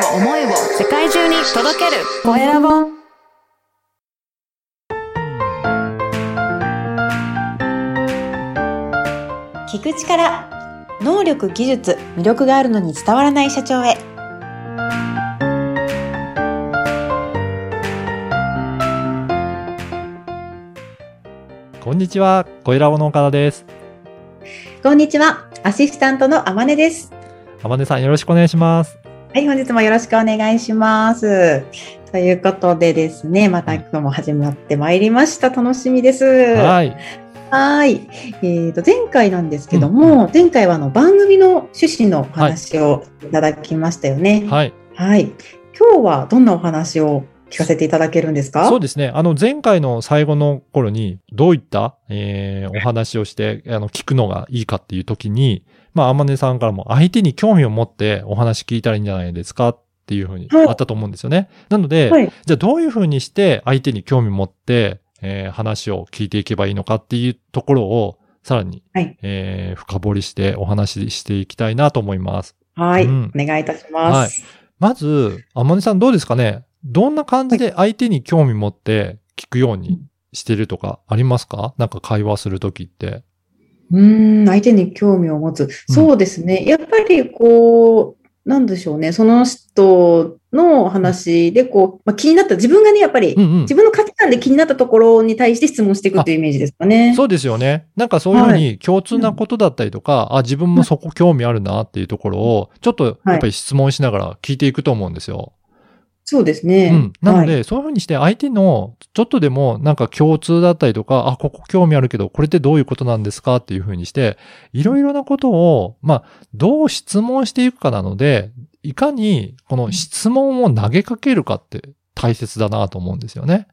を思いを世界中に届けるコエラボ聞く力能力技術魅力があるのに伝わらない社長へこんにちは、小ラボの岡田です。こんにちはアシスタントのあまねですあまねさんよろしくお願いします。はい本日もよろしくお願いしますということでですねまた今日も始まってまいりました楽しみですはい。はい。えー、と、前回なんですけども、前回はあの番組の趣旨のお話をいただきましたよね。はい。はい。今日はどんなお話を聞かせていただけるんですか？そうですね。あの、前回の最後の頃に、どういった、えーお話をして、あの、聞くのがいいかっていう時に、まあ、あまねさんからも、相手に興味を持ってお話聞いたらいいんじゃないですか？っていうふうにはいあったと思うんですよね。なので、はい。じゃあどういうふうにして相手に興味持って、えー話を聞いていけばいいのかっていうところを、さらに、はいえー深掘りしてお話ししていきたいなと思います。はい。うんお願いいたします。まず、あまねさんどうですかね？どんな感じで相手に興味持って聞くようにしてるとかありますか？なんか会話するときって。うーん、相手に興味を持つ。そうですね。やっぱりこう、なんでしょうね。その人の話で、こう、まあ、気になった、自分がね、やっぱり、うんうん自。分の価値観で気になったところに対して質問していくっていうイメージですかね。そうですよね。なんかそういうふうに共通なことだったりとか、あ、自分もそこ興味あるなっていうところを、ちょっとやっぱり質問しながら聞いていくと思うんですよ。そうですね。うん。なので、はいそういうふうにして相手のちょっとでもなんか共通だったりとか、あ、ここ興味あるけど、これってどういうことなんですかっていうふうにして、いろいろなことを、まあ、どう質問していくかなので、いかにこの質問を投げかけるかって大切だなと思うんですよね。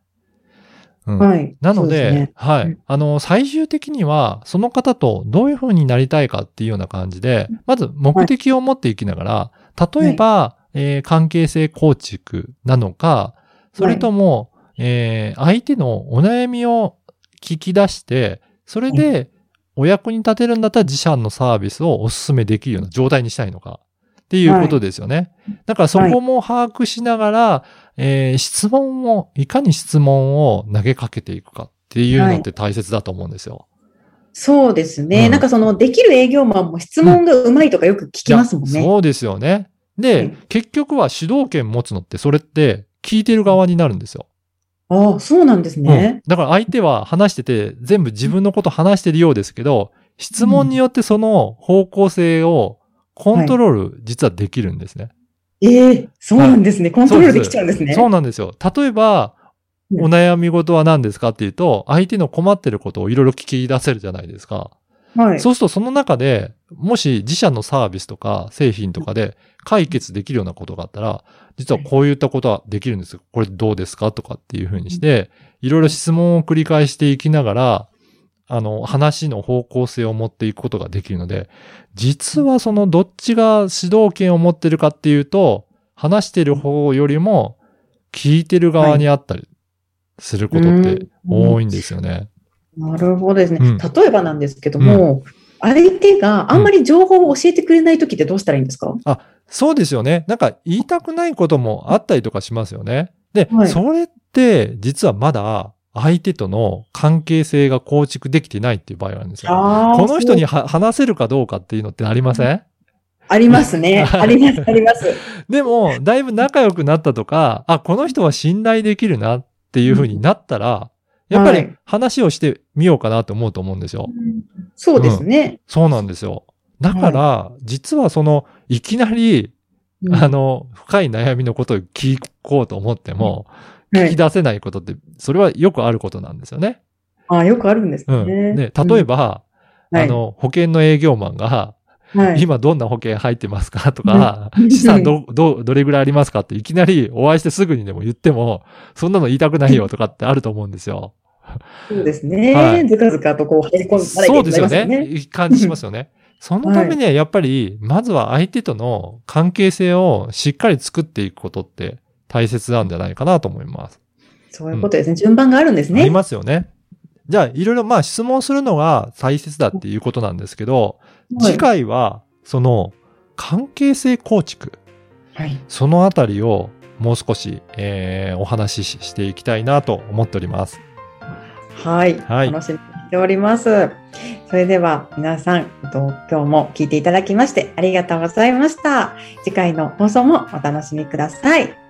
うん。はい。なので、そうすねうんはい。あの、最終的には、その方とどういうふうになりたいかっていうような感じで、まず目的を持っていきながら、例えば、えー関係性構築なのか、それとも、えー相手のお悩みを聞き出して、それでお役に立てるんだったら自社のサービスをお勧めできるような状態にしたいのかっていうことですよね。だからそこも把握しながら、えー質問を、いかに質問を投げかけていくかっていうのって大切だと思うんですよ。そうですね。うんなんかその、できる営業マンも質問がうまいとかよく聞きますもんね。そうですよね。で、うん結局は主導権持つのってそれって聞いてる側になるんですよ。ああ、そうなんですうんね。だから相手は話してて全部自分のこと話してるようですけど、質問によってその方向性をコントロール実はできるんですね。ええそうなんですね。コントロールできちゃうんですね。そうなんですよ。例えば、うんお悩み事は何ですかっていうと、相手の困ってることをいろいろ聞き出せるじゃないですか。はい。そうするとその中で、もし自社のサービスとか製品とかで解決できるようなことがあったら、実はこういったことはできるんですよ。これどうですかとかっていうふうにして、いろいろ質問を繰り返していきながら、あの、話の方向性を持っていくことができるので、実はそのどっちが主導権を持ってるかっていうと、話してる方よりも聞いてる側にあったりすることって多いんですよね。なるほどですね。うん例えばなんですけども、相手があんまり情報を教えてくれないときってどうしたらいいんですか、そうですよね。なんか言いたくないこともあったりとかしますよね。で、はいそれって実はまだ相手との関係性が構築できてないっていう場合があるんですよ。この人に話せるかどうかっていうのってありません？ありますね。は いあります、あります。でも、だいぶ仲良くなったとか、あ、この人は信頼できるなっていう風になったら、やっぱりはい話をしてみようかなと思うと思うんですよ。そうですね。そうなんですよ。だから、実はその、いきなり、うんあの、深い悩みのことを聞こうと思っても、はい聞き出せないことって、それはよくあることなんですよね。あよくあるんですうん。ね。ね、例えば、うん、あの、保険の営業マンが、はい、今どんな保険入ってますかとか、うん 資産ど、ど、どれぐらいありますかっていきなりお会いしてすぐにでも言っても、そんなの言いたくないよとかってあると思うんですよ。そうですね。はいずかずかとこう入り込んだらそうですよね。いい感じしますよね。そのためにはやっぱり、まずは相手との関係性をしっかり作っていくことって大切なんじゃないかなと思います。そういうことですね。順番があるんですね。ありますよね。じゃあ、いろいろまあ質問するのが大切だっていうことなんですけど、はい次回は、その、関係性構築。はい。そのあたりをもう少し、えーお話ししていきたいなと思っております。はい。はい楽しみにしております。それでは皆さん、えっと今日も聞いていただきましてありがとうございました。次回の放送もお楽しみください。